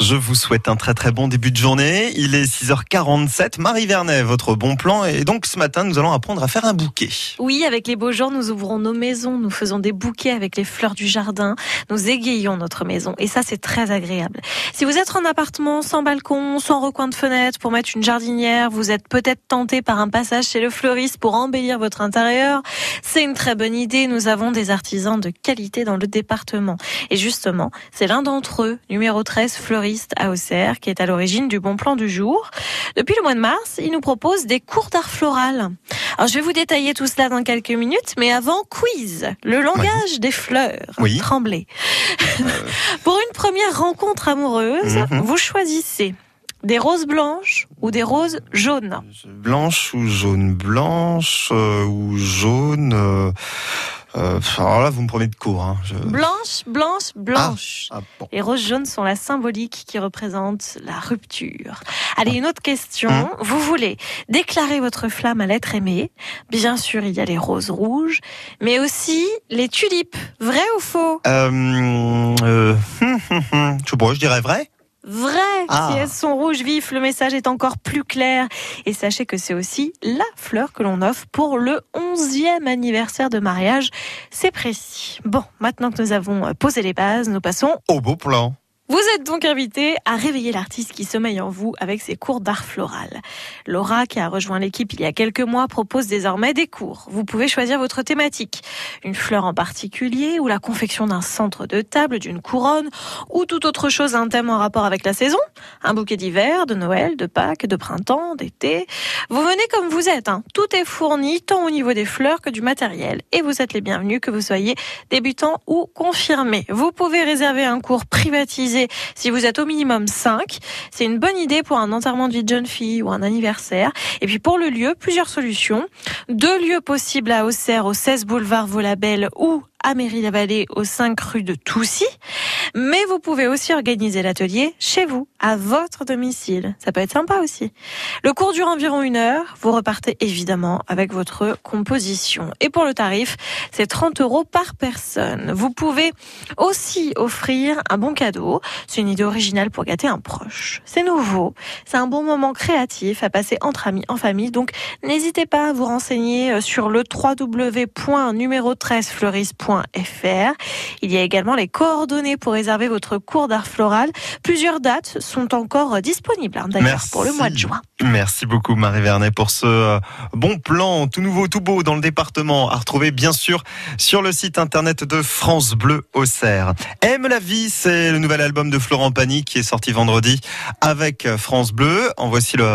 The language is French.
Je vous souhaite un très très bon début de journée. Il est 6h47. Marie Vernet, votre bon plan. Et donc ce matin, nous allons apprendre à faire un bouquet. Oui, avec les beaux jours, nous ouvrons nos maisons, nous faisons des bouquets avec les fleurs du jardin, nous égayons notre maison. Et ça, c'est très agréable. Si vous êtes en appartement, sans balcon, sans recoin de fenêtre, pour mettre une jardinière, vous êtes peut-être tenté par un passage chez le fleuriste pour embellir votre intérieur, c'est une très bonne idée. Nous avons des artisans de qualité dans le département. Et justement, c'est l'un d'entre eux, numéro 13, fleuriste à Auxerre, qui est à l'origine du bon plan du jour. Depuis le mois de mars, il nous propose des cours d'art floral. Alors, je vais vous détailler tout cela dans quelques minutes, mais avant, quiz. Le langage des fleurs. Oui. Tremblay. Pour une première rencontre amoureuse, Mhm. vous choisissez des roses blanches ou des roses jaunes. Blanche ou jaune Blanche euh, ou jaune euh, euh, Alors là, vous me prenez de court. Hein. Je- Blanche, blanche, blanche. Ah, bon. Les roses jaunes sont la symbolique qui représente la rupture. Allez, une autre question. Hum. Vous voulez déclarer votre flamme à l'être aimé. Bien sûr, il y a les roses rouges, mais aussi les tulipes. Vrai ou faux? Euh, euh, hum, hum, hum. je sais pas, je dirais vrai. Vrai. Ah. Si elles sont rouges vifs, le message est encore plus clair. Et sachez que c'est aussi la fleur que l'on offre pour le 11e anniversaire de mariage. C'est précis. Bon, maintenant que nous avons euh, posé les bases, nous passons Au beau plan. Vous êtes donc invité à réveiller l'artiste qui sommeille en vous avec ses cours d'art floral. Laura, qui a rejoint l'équipe il y a quelques mois, propose désormais des cours. Vous pouvez choisir votre thématique. Une fleur en particulier, ou la confection d'un centre de table, d'une couronne, ou toute autre chose, un thème en rapport avec la saison. Un bouquet d'hiver, de Noël, de Pâques, de printemps, d'été. Vous venez comme vous êtes. hein. Tout est fourni, tant au niveau des fleurs que du matériel. Et vous êtes les bienvenus, que vous soyez débutant ou confirmé. Vous pouvez réserver un cours privatisé si vous êtes au minimum 5. C'est une bonne idée pour un enterrement de vie de jeune fille ou un anniversaire. Et puis pour le lieu, plusieurs solutions. Deux lieux possibles à Auxerre, au 16 boulevard Volabelle ou à Mairie-la-Vallée, au 5 rue de Toussy. Mais vous pouvez aussi organiser l'atelier chez vous, à votre domicile. Ça peut être sympa aussi. Le cours dure environ une heure. Vous repartez évidemment avec votre composition. Et pour le tarif, c'est 30 euros par personne. Vous pouvez aussi offrir un bon cadeau. C'est une idée originale pour gâter un proche. C'est nouveau. C'est un bon moment créatif à passer entre amis, en famille. Donc, n'hésitez pas à vous renseigner euh, sur le www.numero13fleuris.fr. Il y a également les coordonnées pour votre cours d'art floral. Plusieurs dates sont encore disponibles, hein, d'ailleurs, Merci. pour le mois de juin. Merci beaucoup Marie Vernet pour ce euh, bon plan tout nouveau, tout beau dans le département à retrouver bien sûr sur le site internet de France Bleu Auxerre. Aime la vie, c'est le nouvel album de Florent Pagny qui est sorti vendredi avec France Bleu. En voici le